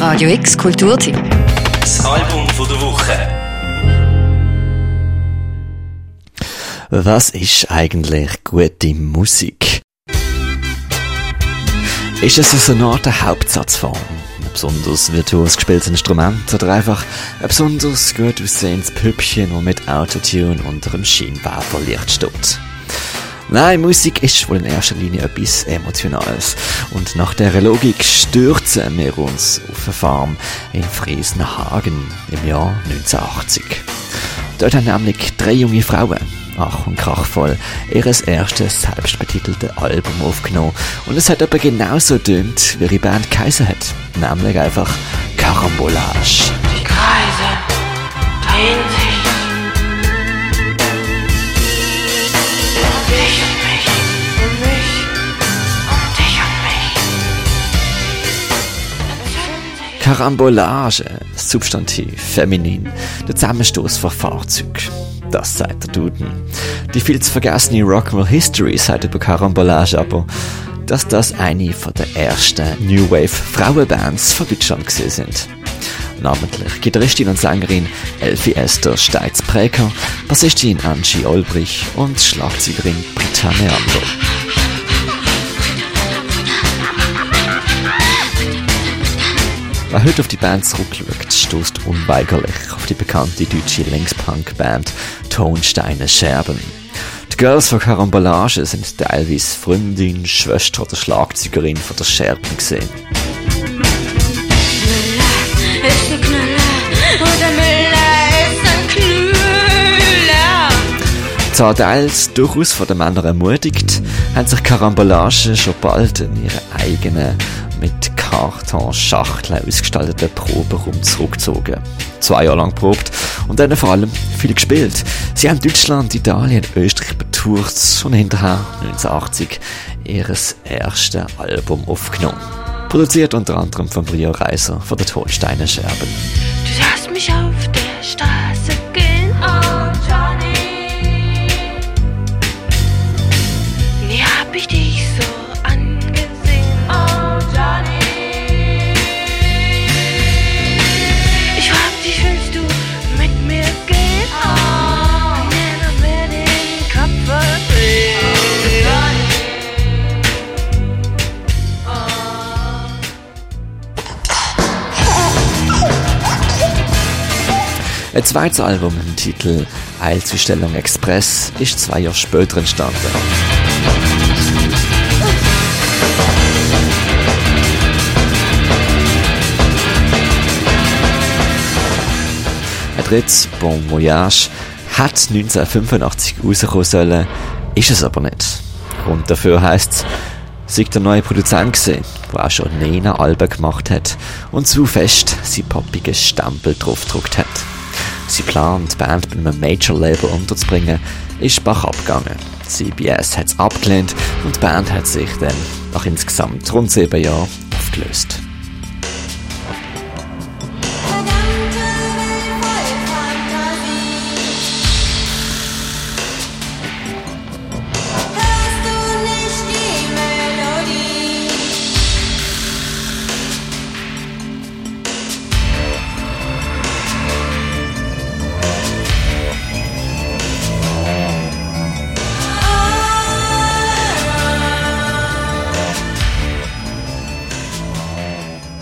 Radio X Kulturtipp. Das Album von der Woche. Was ist eigentlich gute Musik? Ist es so eine Art Hauptsatzform? Ein besonders virtuos gespieltes Instrument oder einfach ein besonders gut aussehendes Püppchen, das mit Autotune unter dem Scheinwerferlicht steht? Nein, Musik ist wohl in erster Linie etwas Emotionales. Und nach dieser Logik stürzen wir uns auf eine Farm in Friesenhagen im Jahr 1980. Dort haben nämlich drei junge Frauen, ach und krachvoll, ihr erstes selbstbetitelte Album aufgenommen. Und es hat aber genauso dünnt, wie ihre Band Kaiser hat. Nämlich einfach Karambolage. Die Kreise drehen sich. Karambolage, Substantiv, feminin, der Zusammenstoß von Fahrzeugen. Das sagt der Duden. Die viel zu vergessene Rock'n'Roll History sagt über Karambolage aber, dass das eine von der ersten New Wave Frauenbands von Deutschland gewesen sind. Namentlich Gitarristin und Sängerin Elfie Esther Steitz-Präker, Bassistin Angie Olbrich und Schlagzeugerin Britta Neander. Wer heute auf die Band zurückschaut, stößt unweigerlich auf die bekannte deutsche Linkspunk-Band Tonsteine Scherben. Die Girls von Karambolage sind teilweise Freundin, Schwester oder Schlagzeugerin von der Scherben gesehen. Zwar teils durchaus von den Männern ermutigt, haben sich Karambolage schon bald in ihre eigenen, mit Karton-Schachteln ausgestalteten Proberaum zurückgezogen. Zwei Jahre lang probt und dann vor allem viel gespielt. Sie haben Deutschland, Italien, Österreich betourt und hinterher 1980 ihres erste Album aufgenommen. Produziert unter anderem von Brio Reiser von der Tonsteiner Scherben. Du sahst mich auf der Straße Ein zweites Album mit dem Titel Eilzustellung Express ist zwei Jahre später entstanden. Ein drittes, Bon Voyage, hat 1985 rauskommen sollen, ist es aber nicht. Grund dafür heisst es, sei der neue Produzent gesehen, der auch schon Nena Alben gemacht hat und zu fest sein poppigen Stempel draufgedruckt hat. Sie plant, die Band bei einem Major-Label unterzubringen, ist Bach abgegangen. CBS hat es abgelehnt und die Band hat sich dann nach insgesamt rund sieben Jahren aufgelöst.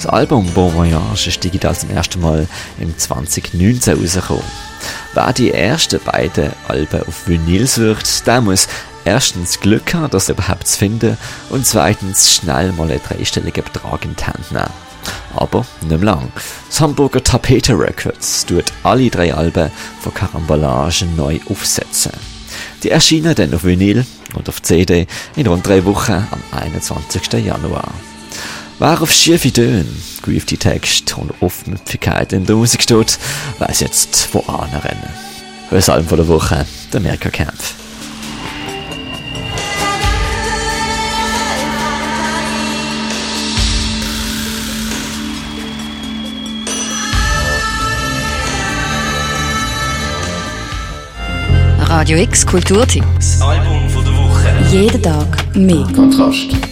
Album Bon Voyage ist digital zum ersten Mal im 2019 rausgekommen. Wer die ersten beiden Alben auf Vinyl sucht, der muss erstens Glück haben, das überhaupt zu finden und zweitens schnell mal einen dreistelligen Betrag in die Hand nehmen. Aber nicht lang. Das Hamburger Tapete Records tut alle drei Alben von Karambolage neu aufsetzen. Die erscheinen dann auf Vinyl und auf CD in rund drei Wochen am 21. Januar. Wer auf schiefe Töne, gewiefte Texte und Aufmüpfigkeit in der Musik steht, weiss jetzt, wo anrennen. Das Album von der Woche, der Mirka Kempf. Radio X Kulturtipp. Das Album von der Woche. Jeden Tag mehr. Kontrast.